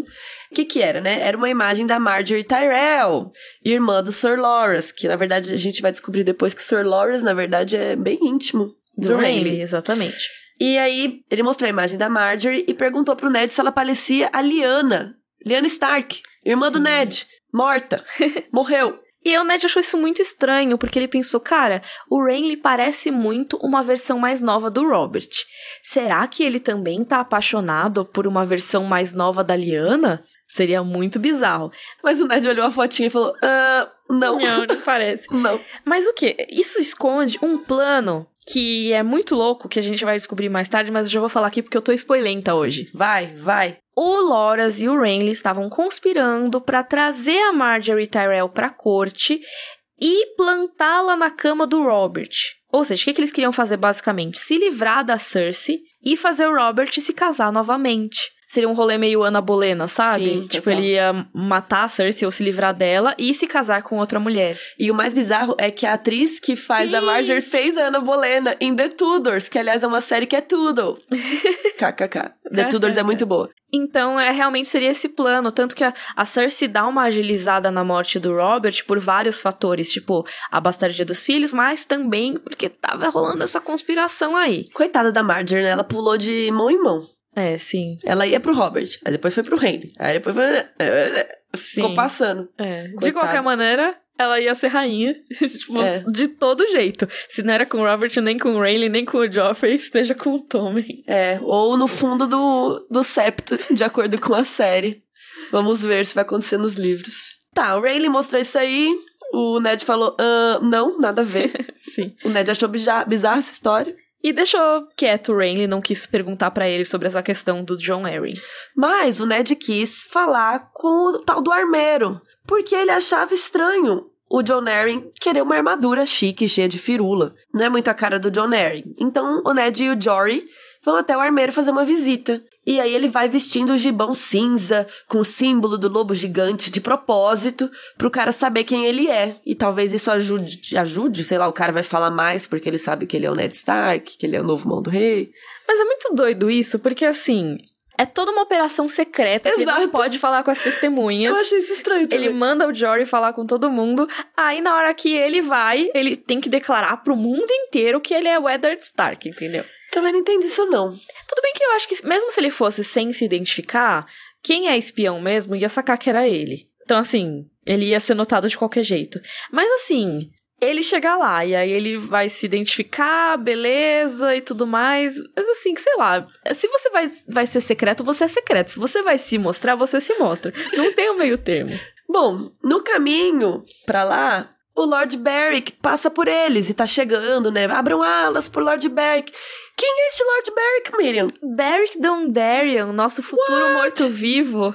O que que era, né? Era uma imagem da Marjorie Tyrell, irmã do Sir Loras, que na verdade a gente vai descobrir depois que o Sir Loras, na verdade, é bem íntimo do, Do Renly. Renly, exatamente. E aí ele mostrou a imagem da Marjorie e perguntou pro Ned se ela parecia a Lyanna. Lyanna Stark, irmã do Sim. Ned, morta, morreu. E o Ned achou isso muito estranho, porque ele pensou, cara, o Renly parece muito uma versão mais nova do Robert. Será que ele também tá apaixonado por uma versão mais nova da Lyanna? Seria muito bizarro. Mas o Ned olhou a fotinha e falou: ah, não, Não, não parece. não. Mas o que? Isso esconde um plano que é muito louco, que a gente vai descobrir mais tarde, mas eu já vou falar aqui porque eu tô spoilenta hoje. Vai, vai. O Loras e o Renly estavam conspirando para trazer a Marjorie Tyrell pra corte e plantá-la na cama do Robert. Ou seja, o que, que eles queriam fazer basicamente? Se livrar da Cersei e fazer o Robert se casar novamente. Seria um rolê meio Ana Bolena, sabe? Sim, tipo, total. ele ia matar a Cersei ou se livrar dela e se casar com outra mulher. E o mais bizarro é que a atriz que faz a Sim. Marjorie fez a Ana Bolena em The Tudors, que aliás é uma série que é tudo. KKK. The Tudors é muito boa. Então, é, realmente seria esse plano. Tanto que a, a Cersei dá uma agilizada na morte do Robert por vários fatores. Tipo, a bastardia dos filhos, mas também porque tava rolando essa conspiração aí. Coitada da Marjorie, né? Ela pulou de mão em mão. É, sim. Ela ia pro Robert, aí depois foi pro Henry, aí depois foi... Sim. Ficou passando. É. De qualquer maneira, ela ia ser rainha. tipo, É. de todo jeito. Se não era com o Robert, nem com o Rayleigh, nem com o Joffrey, esteja com o Tommen. É, ou no fundo do, do septo, de acordo com a série. Vamos ver se vai acontecer nos livros. Tá, o Rayleigh mostrou isso aí. O Ned falou, "Ah, não, nada a ver. Sim. o Ned achou bizarra essa história. E deixou quieto o Rayleigh, não quis perguntar pra ele sobre essa questão do John Arryn. Mas o Ned quis falar com o tal do armeiro, porque ele achava estranho o John Arryn querer uma armadura chique, cheia de firula. Não é muito a cara do John Arryn. Então o Ned e o Jory vão até o armeiro fazer uma visita. E aí ele vai vestindo o gibão cinza, com o símbolo do lobo gigante de propósito, pro cara saber quem ele é. E talvez isso ajude, ajude, sei lá, o cara vai falar mais porque ele sabe que ele é o Ned Stark, que ele é o novo mão do rei. Mas é muito doido isso, porque assim, é toda uma operação secreta que ele não Exato. pode falar com as testemunhas. Eu achei isso estranho também. Ele manda o Jory falar com todo mundo. Aí, na hora que ele vai, ele tem que declarar pro mundo inteiro que ele é o Eddard Stark, entendeu? Também não entendi isso não. Que eu acho que, mesmo se ele fosse sem se identificar, quem é espião mesmo ia sacar que era ele. Então, assim, ele ia ser notado de qualquer jeito. Mas, assim, ele chega lá e aí ele vai se identificar, beleza e tudo mais. Mas, assim, sei lá, se você vai, vai ser secreto, você é secreto. Se você vai se mostrar, você se mostra. Não tem o meio termo. Bom, no caminho pra lá, o Lord Beric passa por eles e tá chegando, né? Abram alas pro Lord Beric. Quem é este Lord Beric, Miriam? Beric Dondarrion, nosso futuro morto-vivo.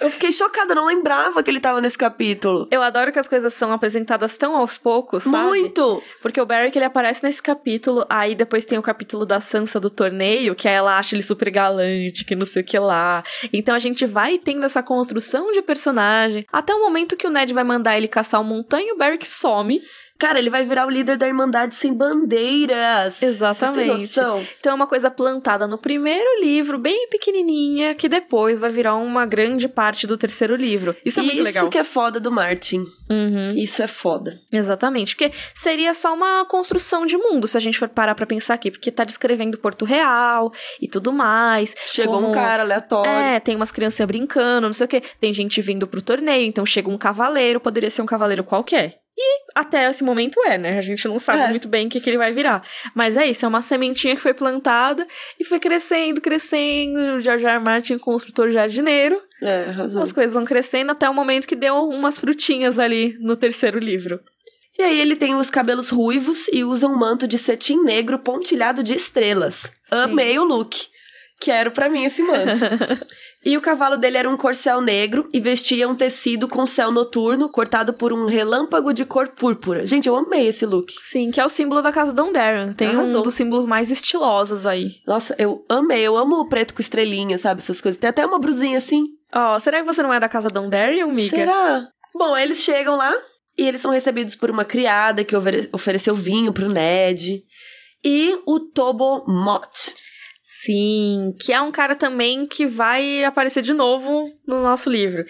Eu fiquei chocada, não lembrava que ele tava nesse capítulo. Eu adoro que as coisas são apresentadas tão aos poucos, sabe? Muito! Porque o Beric, ele aparece nesse capítulo, aí depois tem o capítulo da Sansa do torneio, que aí ela acha ele super galante, que não sei o que lá. Então a gente vai tendo essa construção de personagem, até o momento que o Ned vai mandar ele caçar o montanha, o Beric some. Cara, ele vai virar o líder da Irmandade Sem Bandeiras. Exatamente. Então é uma coisa plantada no primeiro livro, bem pequenininha, que depois vai virar uma grande parte do terceiro livro. Isso é muito legal. Isso que é foda do Martin. Uhum. Isso é foda. Exatamente, porque seria só uma construção de mundo, se a gente for parar pra pensar aqui, porque tá descrevendo Porto Real e tudo mais. Chegou como- um cara aleatório. É, tem umas crianças brincando, não sei o quê. Tem gente vindo pro torneio, então chega um cavaleiro, poderia ser um cavaleiro qualquer. E até esse momento é, né? A gente não sabe É. muito bem o que, que ele vai virar. Mas é isso, é uma sementinha que foi plantada e foi crescendo, crescendo. R. R. Martin, construtor jardineiro. É, razão. As coisas vão crescendo até o momento que deu umas frutinhas ali no terceiro livro. E aí ele tem os cabelos ruivos e usa um manto de cetim negro pontilhado de estrelas. Amei o look. Quero pra mim esse manto. e o cavalo dele era um corcel negro e vestia um tecido com céu noturno cortado por um relâmpago de cor púrpura. Gente, eu amei esse look. Sim, que é o símbolo da casa Dondarrion. Tem Arrasou. um dos símbolos mais estilosos aí. Nossa, eu amei. Eu amo o preto com estrelinha, sabe? Essas coisas. Tem até uma brusinha assim. Ó, será que você não é da casa Dondarrion, miga? Será? Bom, eles chegam lá e eles são recebidos por uma criada que ofere- ofereceu vinho pro Ned. E o Tobo Mott. Sim, que é um cara também que vai aparecer de novo no nosso livro.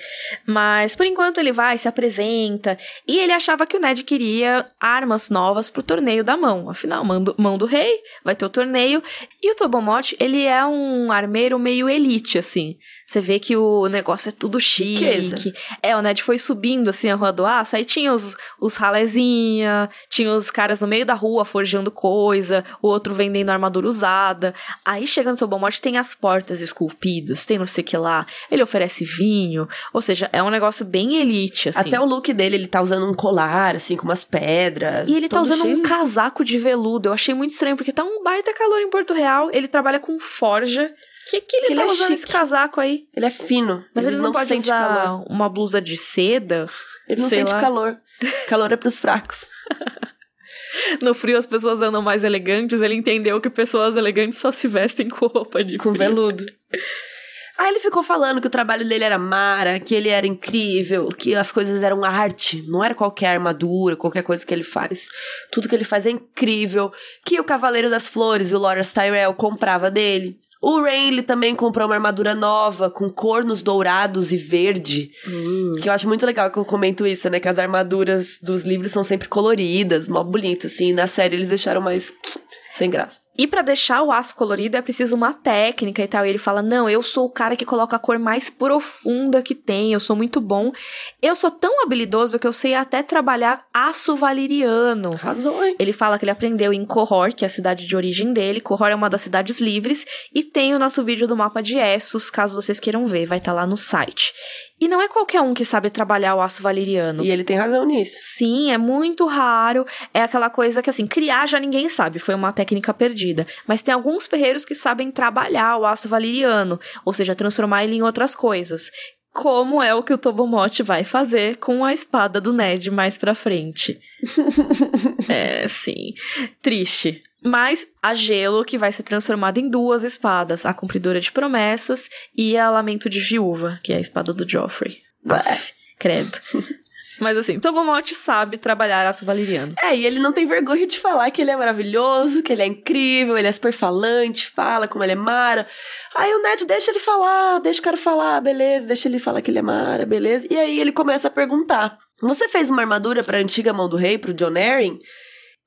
Mas por enquanto ele vai, se apresenta, e ele achava que o Ned queria armas novas pro torneio da mão. Afinal, mão do, mão do rei, vai ter o torneio. E o Tobomot, ele é um armeiro meio elite, assim. Você vê que o negócio é tudo chique. Riqueza. É, o Ned foi subindo assim a Rua do Aço, aí tinha os, os ralezinha, tinha os caras no meio da rua forjando coisa, o outro vendendo armadura usada. Aí chega no seu bom morte, tem as portas esculpidas, tem não sei o que lá. Ele oferece vinho, ou seja, é um negócio bem elite, assim. Até o look dele, ele tá usando um colar, assim, com umas pedras. E ele tá usando cheio. um casaco de veludo. Eu achei muito estranho, porque tá um baita calor em Porto Real. Ele trabalha com forja. Que que ele Que tá ele é usando chique. esse casaco aí? Ele é fino. Mas ele, não, pode sente usar calor. uma blusa de seda? Ele não sente lá. calor. Calor é pros fracos. No frio as pessoas andam mais elegantes. Ele entendeu que pessoas elegantes só se vestem com roupa de Com frio. veludo. Aí ele ficou falando que o trabalho dele era mara, que ele era incrível, que as coisas eram arte, não era qualquer armadura, qualquer coisa que ele faz. Tudo que ele faz é incrível, que o Cavaleiro das Flores, o Loras Tyrell, comprava dele. O Rayleigh também comprou uma armadura nova, com cornos dourados e verde. Que eu acho muito legal que eu comento isso, né? Que as armaduras dos livros são sempre coloridas, mó bonito, assim. Na série eles deixaram mais sem graça. E para deixar o aço colorido é preciso uma técnica e tal. E ele fala: Não, eu sou o cara que coloca a cor mais profunda que tem, eu sou muito bom. Eu sou tão habilidoso que eu sei até trabalhar aço valeriano. Arrasou, hein? Ele fala que ele aprendeu em Corror, que é a cidade de origem dele. Corror é uma das cidades livres. E tem o nosso vídeo do mapa de Essos, caso vocês queiram ver, vai estar tá lá no site. E não é qualquer um que sabe trabalhar o aço valeriano. E ele tem razão nisso. Sim, é muito raro. É aquela coisa que, assim, criar já ninguém sabe, foi uma técnica perdida. Mas tem alguns ferreiros que sabem trabalhar o aço valeriano, ou seja, transformar ele em outras coisas. Como é o que o Tobomote vai fazer com a espada do Ned mais pra frente. é, sim. Triste. Mas a Gelo, que vai ser transformada em duas espadas: a Cumpridora de Promessas e a Lamento de Viúva, que é a espada do Joffrey. Credo. Mas assim, Tobomote sabe trabalhar aço valeriano. É, e ele não tem vergonha de falar que ele é maravilhoso, que ele é incrível, ele é super falante, fala como ele é mara. Aí o Ned deixa ele falar, deixa o cara falar, beleza, deixa ele falar que ele é mara, beleza. E aí ele começa a perguntar: Você fez uma armadura pra antiga mão do rei, pro John Arryn?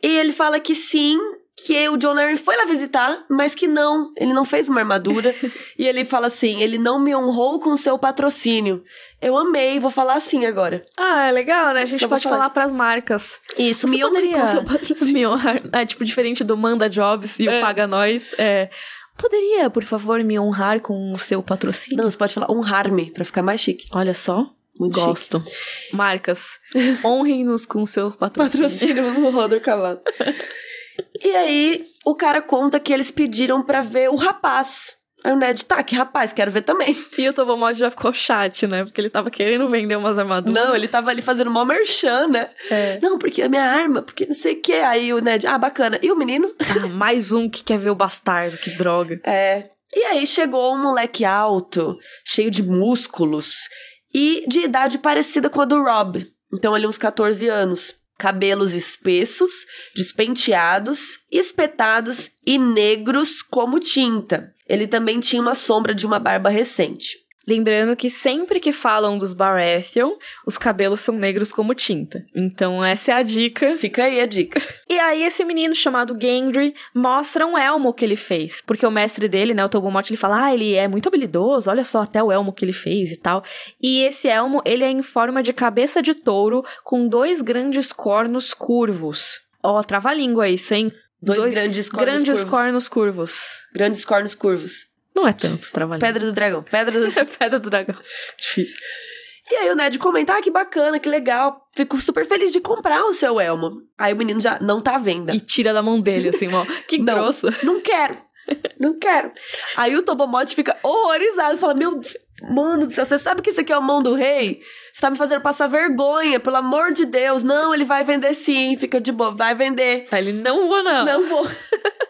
E ele fala que sim, que o John Arryn foi lá visitar, mas que não, ele não fez uma armadura. e ele fala assim: ele não me honrou com seu patrocínio. Eu amei, vou falar assim agora. Ah, é legal, né? A gente Só pode falar pras marcas. Isso, Você me honre com seu patrocínio. Me honrar. É tipo diferente do Manda Jobs e é. o Paga Nós. É. Poderia, por favor, me honrar com o seu patrocínio? Não, você pode falar honrar-me, pra ficar mais chique. Olha só. Muito Gosto. Chique. Marcas, honrem-nos com o seu patrocínio. Patrocínio no Roder Cavalo. E aí, o cara conta que eles pediram para ver o rapaz. Aí o Ned, tá, que rapaz, quero ver também. E o Tobomod já ficou chat, né? Porque ele tava querendo vender umas armaduras. Não, ele tava ali fazendo mó merchan, né? É. Não, porque a minha arma, porque não sei o que. Aí o Ned, ah, bacana. E o menino? Ah, mais um que quer ver o bastardo, que droga. É. E aí chegou um moleque alto, cheio de músculos e de idade parecida com a do Rob. Então, ali uns 14 anos cabelos espessos, despenteados, espetados e negros como tinta. Ele também tinha uma sombra de uma barba recente. Lembrando que sempre que falam dos Baratheon, os cabelos são negros como tinta. Então essa é a dica. Fica aí a dica. E aí esse menino chamado Gendry mostra um elmo que ele fez. Porque o mestre dele, né, o Togumot, ele fala, ah, ele é muito habilidoso, olha só até o elmo que ele fez e tal. E esse elmo, ele é em forma de cabeça de touro com dois grandes cornos curvos. Ó, oh, trava-língua isso, hein? Dois, dois grandes cornos grandes curvos. cornos curvos. Grandes cornos curvos. Não é tanto trabalho. Pedra do dragão. Pedra do, Pedra do dragão. Difícil. E aí o Ned comenta, ah, que bacana, que legal. Fico super feliz de comprar o seu elmo. Aí o menino já não tá à venda. E tira da mão dele, assim, ó. Que não, grosso. Não quero. Não quero. Aí o Tobomote fica horrorizado. Fala, meu mano do céu, você sabe que isso aqui é a mão do rei? Você tá me fazendo passar vergonha, pelo amor de Deus. Não, ele vai vender sim, fica de boa, vai vender. Aí ele, não vou não. Não vou.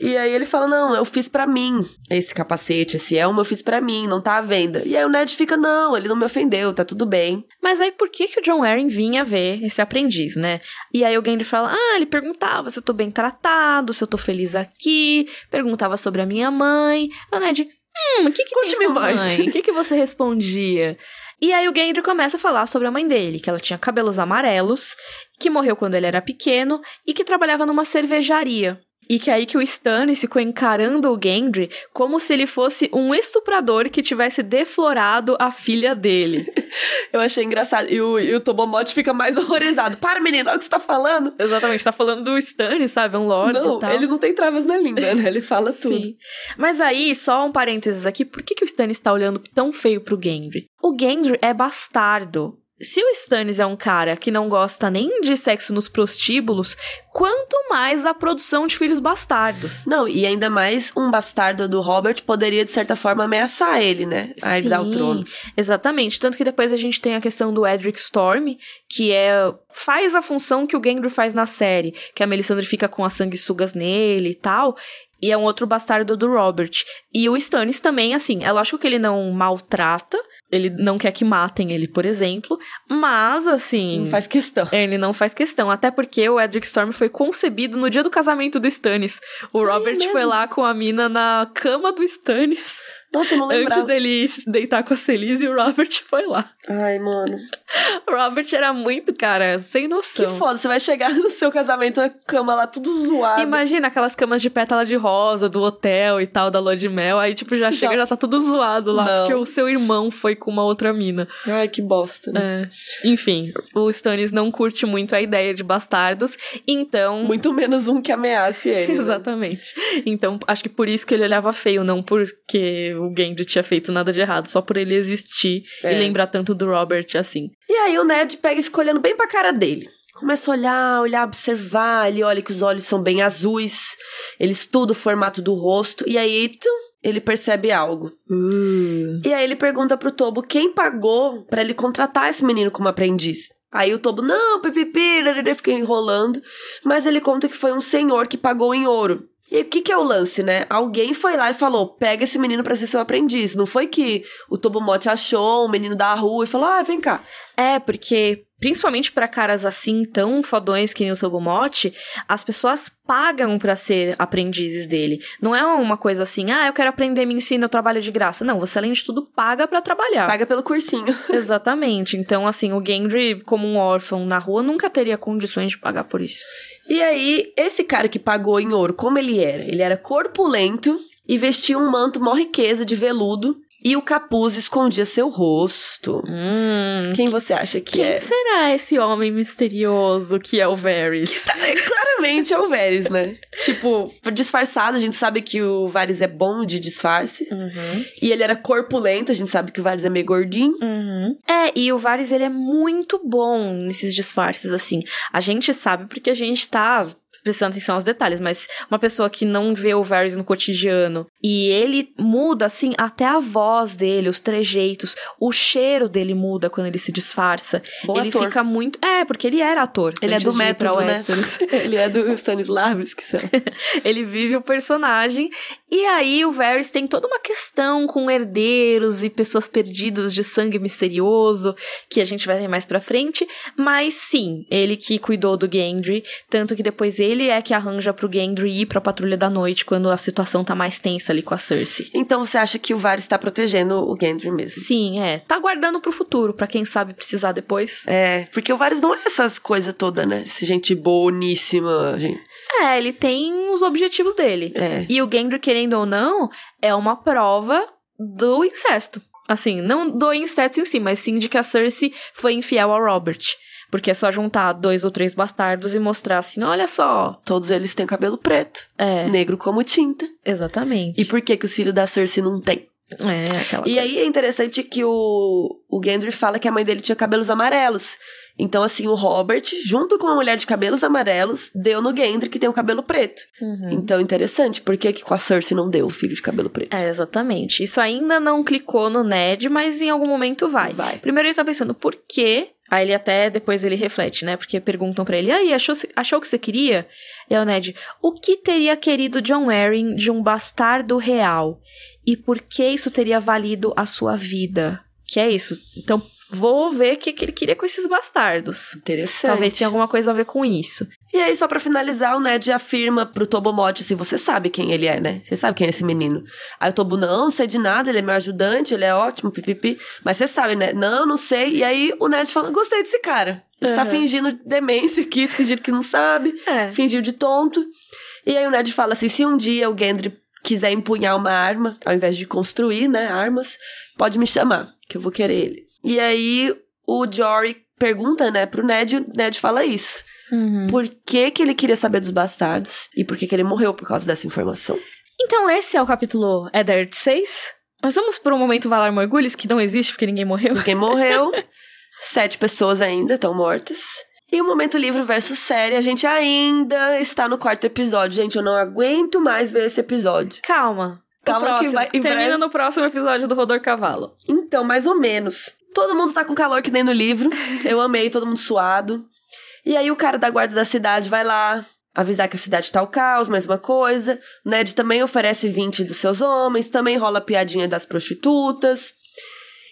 E aí ele fala: Não, eu fiz para mim esse capacete, esse elmo eu fiz para mim, não tá à venda. E aí o Ned fica: Não, ele não me ofendeu, tá tudo bem. Mas aí por que, que o John Arryn vinha ver esse aprendiz, né? E aí o Gendry fala: Ah, ele perguntava se eu tô bem tratado, se eu tô feliz aqui, perguntava sobre a minha mãe. O Ned: Hum, o que que Conte tem sua mais. mãe? O que que você respondia? E aí o Gendry começa a falar sobre a mãe dele, que ela tinha cabelos amarelos, que morreu quando ele era pequeno e que trabalhava numa cervejaria. E que aí que o Stannis ficou encarando o Gendry como se ele fosse um estuprador que tivesse deflorado a filha dele. Eu achei engraçado. E o, e o Tobomote fica mais horrorizado. Para, menino, olha o que você tá falando. Exatamente, tá falando do Stannis, sabe? Um lord não, e tal. ele não tem travas na língua, né? Ele fala tudo. Sim. Mas aí, só um parênteses aqui. Por que, que o Stannis tá olhando tão feio pro Gendry? O Gendry é bastardo. Se o Stannis é um cara que não gosta nem de sexo nos prostíbulos, quanto mais a produção de filhos bastardos. Não, e ainda mais um bastardo do Robert poderia, de certa forma, ameaçar ele, né? A herdar o trono. Exatamente. Tanto que depois a gente tem a questão do Edric Storm, que é. faz a função que o Gendry faz na série, que a Melisandre fica com as sanguessugas nele e tal. E é um outro bastardo do Robert. E o Stannis também, assim, é lógico que ele não maltrata, ele não quer que matem ele, por exemplo, mas assim. Não faz questão. Ele não faz questão. Até porque o Edric Storm foi concebido no dia do casamento do Stannis. O Robert foi lá com a mina na cama do Stannis. Nossa, eu não lembrava. Antes dele deitar com a Celise, o Robert foi lá. Ai, mano. O Robert era muito, cara, sem noção. Que foda, você vai chegar no seu casamento, a cama lá tudo zoada. Imagina aquelas camas de pétala de rosa do hotel e tal, da lua de mel. Aí, tipo, já chega, já tá tudo zoado lá, Não. porque o seu irmão foi com uma outra mina. Ai, que bosta. né? É. Enfim, o Stannis não curte muito a ideia de bastardos, então. Muito menos um que ameace ele. né? Exatamente. Então, acho que por isso que ele olhava feio, não porque o Gendry tinha feito nada de errado, só por ele existir É. e lembrar tanto do Robert assim. E aí o Ned pega e fica olhando bem pra cara dele. Começa a olhar, olhar, observar. Ele olha que os olhos são bem azuis. Ele estuda o formato do rosto. E aí, tum, ele percebe algo. E aí ele pergunta pro Tobo quem pagou pra ele contratar esse menino como aprendiz. Aí o Tobo, não, pipipi, ele fica enrolando. Mas ele conta que foi um senhor que pagou em ouro. E aí, o que, que é o lance, né? Alguém foi lá e falou: pega esse menino pra ser seu aprendiz. Não foi que o Tobo Mote achou um menino da rua e falou: ah, vem cá. É, porque principalmente pra caras assim tão fodões que nem o Sogomote, as pessoas pagam pra ser aprendizes dele. Não é uma coisa assim, ah, eu quero aprender, me ensina, eu trabalho de graça. Não, você além de tudo paga pra trabalhar. Paga pelo cursinho. Exatamente. Então, assim, o Gendry, como um órfão na rua, nunca teria condições de pagar por isso. E aí, esse cara que pagou em ouro, como ele era? Ele era corpulento e vestia um manto mó riqueza de veludo e o capuz escondia seu rosto. Hum. Quem você acha que Quem é? será esse homem misterioso que é o Varys? É, Claramente é o Varys, né? tipo, disfarçado, a gente sabe que o Varys é bom de disfarce. Uhum. E ele era corpulento, a gente sabe que o Varys é meio gordinho. Uhum. É, e o Varys, ele é muito bom nesses disfarces, assim. A gente sabe porque a gente tá prestando atenção aos detalhes, mas uma pessoa que não vê o Varys no cotidiano e ele muda, assim, até a voz dele, os trejeitos, o cheiro dele muda quando ele se disfarça. Bom ele ator. fica muito... É, porque ele era ator. Ele é do método, né? Ele é do Stanislavski. Ele vive o personagem. E aí o Varys tem toda uma questão com herdeiros e pessoas perdidas de sangue misterioso, que a gente vai ver mais pra frente. Mas sim, ele que cuidou do Gendry, tanto que depois ele é que arranja pro Gendry ir pra Patrulha da Noite quando a situação tá mais tensa ali com a Cersei. Então você acha que o Varys tá protegendo o Gendry mesmo? Sim, é. Tá guardando pro futuro, pra quem sabe precisar depois. É, porque o Varys não é essas coisas todas, né? Esse gente boníssima, gente. É, ele tem os objetivos dele. É. E o Gendry, querendo ou não, é uma prova do incesto. Assim, não do incesto em si, mas sim de que a Cersei foi infiel ao Robert. Porque é só juntar dois ou três bastardos e mostrar assim, olha só. Todos eles têm cabelo preto, É, negro como tinta. exatamente. E por que que os filhos da Cersei não têm? É, aquela E coisa. aí é interessante que o, o Gendry fala que a mãe dele tinha cabelos amarelos. Então, assim, o Robert, junto com uma mulher de cabelos amarelos, deu no Gendry que tem o cabelo preto. Uhum. Então, interessante. Por que, que com a Cersei não deu o filho de cabelo preto? É, exatamente. Isso ainda não clicou no Ned, mas em algum momento vai. Vai. Primeiro ele tá pensando, por quê? Aí ele até, depois ele reflete, né? Porque perguntam pra ele, aí, achou, achou o que você queria? E o Ned, o que teria querido John Arryn de um bastardo real? E por que isso teria valido a sua vida? Que é isso. Então, vou ver o que, que ele queria com esses bastardos. Interessante. Talvez tenha alguma coisa a ver com isso. E aí, só pra finalizar, o Ned afirma pro Tobomote assim: você sabe quem ele é, né? Você sabe quem é esse menino. Aí o Tobo, não, não sei de nada, ele é meu ajudante, ele é ótimo, pipipi. Mas você sabe, né? Não, não sei. E aí o Ned fala: gostei desse cara. Ele tá Uhum. fingindo demência aqui, fingindo que não sabe, É. fingiu de tonto. E aí o Ned fala assim: se um dia o Gendry quiser empunhar uma arma, ao invés de construir, né, armas, pode me chamar, que eu vou querer ele. E aí o Jory pergunta, né, pro Ned, e o Ned fala isso Uhum. por que, que ele queria saber dos bastardos e por que, que ele morreu por causa dessa informação. Então, esse é o capítulo Eddard 6. Nós vamos por um momento Valar Morgulhos, que não existe porque ninguém morreu. Ninguém morreu, sete pessoas ainda estão mortas. E o Momento Livro versus Série, a gente ainda está no quarto episódio. Gente, eu não aguento mais ver esse episódio. Calma. Calma que próximo. vai- em Termina breve- no próximo episódio do Rodor Cavalo. Então, mais ou menos. Todo mundo tá com calor que nem no livro. Eu amei, todo mundo suado. E aí o cara da guarda da cidade vai lá avisar que a cidade tá o caos, mesma coisa. O Ned também oferece 20 dos seus homens, também rola a piadinha das prostitutas.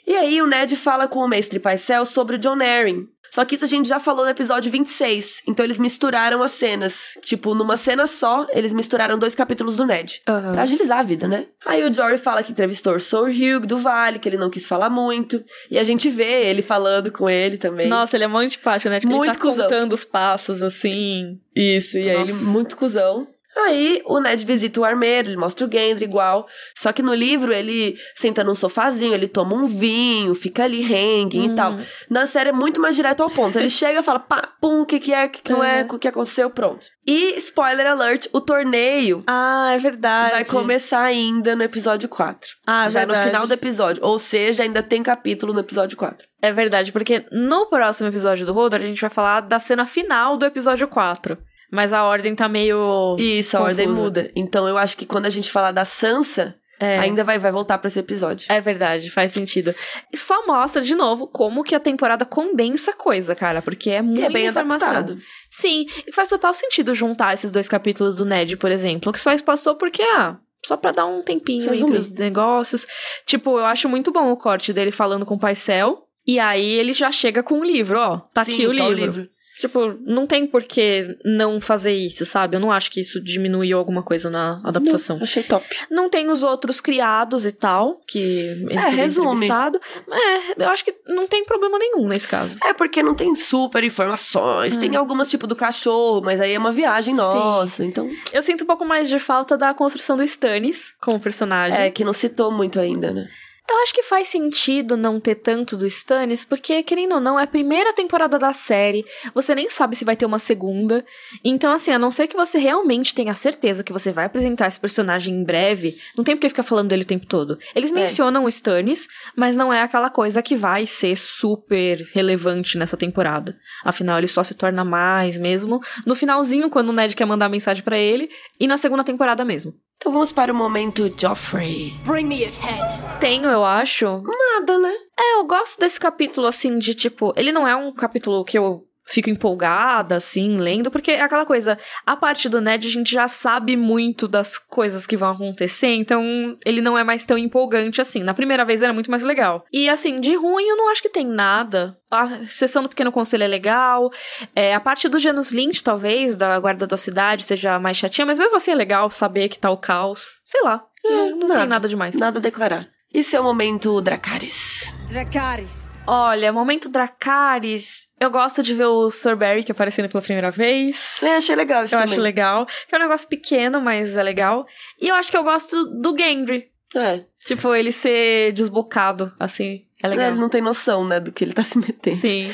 E aí o Ned fala com o mestre Paisel sobre o John Arryn. Só que isso a gente já falou no episódio 26. Então eles misturaram as cenas. Tipo, numa cena só, eles misturaram dois capítulos do Ned. Aham. Pra agilizar a vida, né? Aí o Jory fala que entrevistou o Sir Hugh do Vale, que ele não quis falar muito. E a gente vê ele falando com ele também. Nossa, ele é muito antipático, né? Tipo, Muito ele tá cuzão. contando os passos, assim. Isso, e aí ele Nossa. muito cuzão. Aí o Ned visita o armeiro, ele mostra o Gendry igual. Só que no livro ele senta num sofazinho, ele toma um vinho, fica ali hanging e Hum. tal. Na série é muito mais direto ao ponto. Ele chega e fala, pá, pum, o que que é, o que que não é, Uhum. o que aconteceu, pronto. E, spoiler alert, o torneio Ah, é verdade. vai começar ainda no episódio 4. Ah, é já verdade. no final do episódio. Ou seja, ainda tem capítulo no episódio 4. É verdade, porque no próximo episódio do Rodor a gente vai falar da cena final do episódio 4. Mas a ordem tá meio. Isso, a ordem Confusa. muda. Então eu acho que quando a gente falar da Sansa, É. ainda vai, vai voltar pra esse episódio. É verdade, faz sentido. Só mostra de novo como que a temporada condensa coisa, cara, porque é muita é bem informação. adaptado. Sim, e faz total sentido juntar esses dois capítulos do Ned, por exemplo, que só passou porque, ah, só pra dar um tempinho Resumir. entre os negócios. Tipo, eu acho muito bom o corte dele falando com o Paisel. E aí ele já chega com o livro, ó. Tá Sim, aqui o tá livro. Tipo, não tem por que não fazer isso, sabe? Eu não acho que isso diminuiu alguma coisa na adaptação. Não, achei top. Não tem os outros criados e tal, que É, resume. É, eu acho que não tem problema nenhum nesse caso. É porque não tem super informações. É. Tem algumas, tipo, do cachorro, mas aí é uma viagem nossa. Então, Eu sinto um pouco mais de falta da construção do Stannis como personagem. é que não citou muito ainda, né? Eu acho que faz sentido não ter tanto do Stannis, porque, querendo ou não, é a primeira temporada da série, você nem sabe se vai ter uma segunda. Então, assim, a não ser que você realmente tenha certeza que você vai apresentar esse personagem em breve, não tem porque ficar falando dele o tempo todo. Eles É. mencionam o Stannis, mas não é aquela coisa que vai ser super relevante nessa temporada. Afinal, ele só se torna mais mesmo no finalzinho, quando o Ned quer mandar mensagem pra ele, e na segunda temporada mesmo. Então vamos para o momento Joffrey. Bring me his head. Tenho, eu acho, Nada, né? É, eu gosto desse capítulo, assim, de tipo. Ele não é um capítulo que eu fico empolgada, assim, lendo, porque é aquela coisa. A parte do Ned, a gente já sabe muito das coisas que vão acontecer, então ele não é mais tão empolgante assim. Na primeira vez era muito mais legal. E, assim, de ruim eu não acho que tem nada. A sessão do Pequeno Conselho é legal. É, a parte do Janus Lynch, talvez, da guarda da cidade, seja mais chatinha, mas mesmo assim é legal saber que tá o caos. Sei lá. não não nada. tem nada demais. Nada a declarar. E seu momento Dracarys? Dracarys. Olha, momento Dracarys. Eu gosto de ver o Sir Barry que aparecendo pela primeira vez. É, achei legal isso Eu também. acho legal. Que é um negócio pequeno, mas é legal. E eu acho que eu gosto do Gendry. É. Tipo, ele ser desbocado, assim. É legal. Ele não tem noção, né, do que ele tá se metendo. Sim.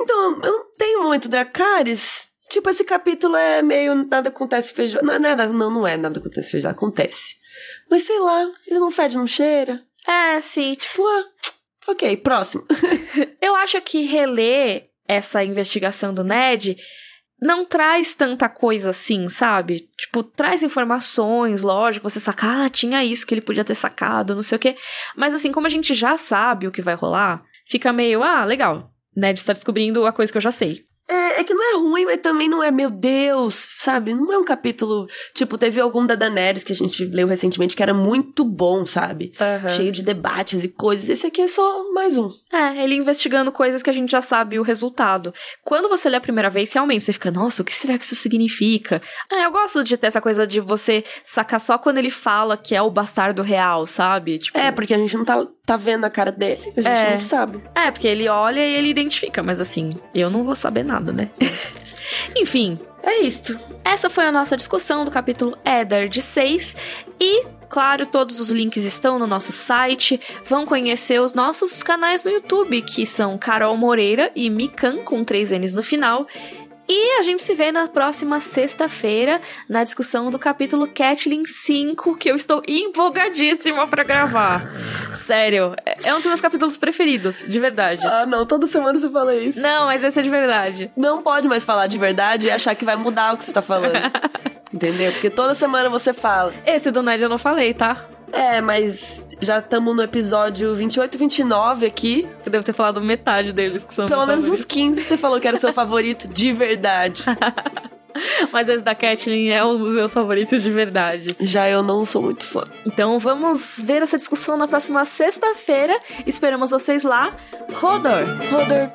Então, eu não tenho muito Dracarys. Tipo, esse capítulo é meio nada acontece feijão. Não, é nada, não, não é nada acontece feijão, acontece. Mas sei lá, ele não fede, não cheira. É, sim. Tipo, ah, ok, próximo. Eu acho que reler essa investigação do Ned não traz tanta coisa assim, sabe? Tipo, traz informações, lógico, você saca, ah, tinha isso que ele podia ter sacado, não sei o quê. Mas assim, como a gente já sabe o que vai rolar, fica meio, ah, legal. Ned está descobrindo a coisa que eu já sei. É, é que não é ruim, mas também não é, meu Deus, sabe? Não é um capítulo. Tipo, teve algum da Daenerys que a gente leu recentemente que era muito bom, sabe? Cheio de debates e coisas. Esse aqui é só mais um. É, ele investigando coisas que a gente já sabe o resultado. Quando você lê a primeira vez, realmente você fica, nossa, o que será que isso significa? É, eu gosto de ter essa coisa de você sacar só quando ele fala que é o bastardo real, sabe? Tipo, É, porque a gente não tá, tá vendo a cara dele. A gente É. não sabe. É, porque ele olha e ele identifica, mas assim, eu não vou saber nada, né? Enfim, É isto. essa foi a nossa discussão do capítulo Eddard 6 e, claro, todos os links estão no nosso site. Vão conhecer os nossos canais no YouTube, que são Carol Moreira e Mikan, com três N's no final. E a gente se vê na próxima sexta-feira na discussão do capítulo Catlin 5, que eu estou empolgadíssima pra gravar. Sério, é é um dos meus capítulos preferidos, de verdade. Ah, não, toda semana você fala isso. Não, mas esse é de verdade. Não pode mais falar de verdade e achar que vai mudar o que você tá falando. Entendeu? Porque toda semana você fala. Esse do Ned eu não falei, tá? É, mas já estamos no episódio 28 e 29 aqui. Eu devo ter falado metade deles que são Pelo menos uns 15 você falou que era seu favorito de verdade. Mas esse da Kathleen é um dos meus favoritos de verdade. Já eu não sou muito fã. Então vamos ver essa discussão na próxima sexta-feira. Esperamos vocês lá. Rodor! Rodor!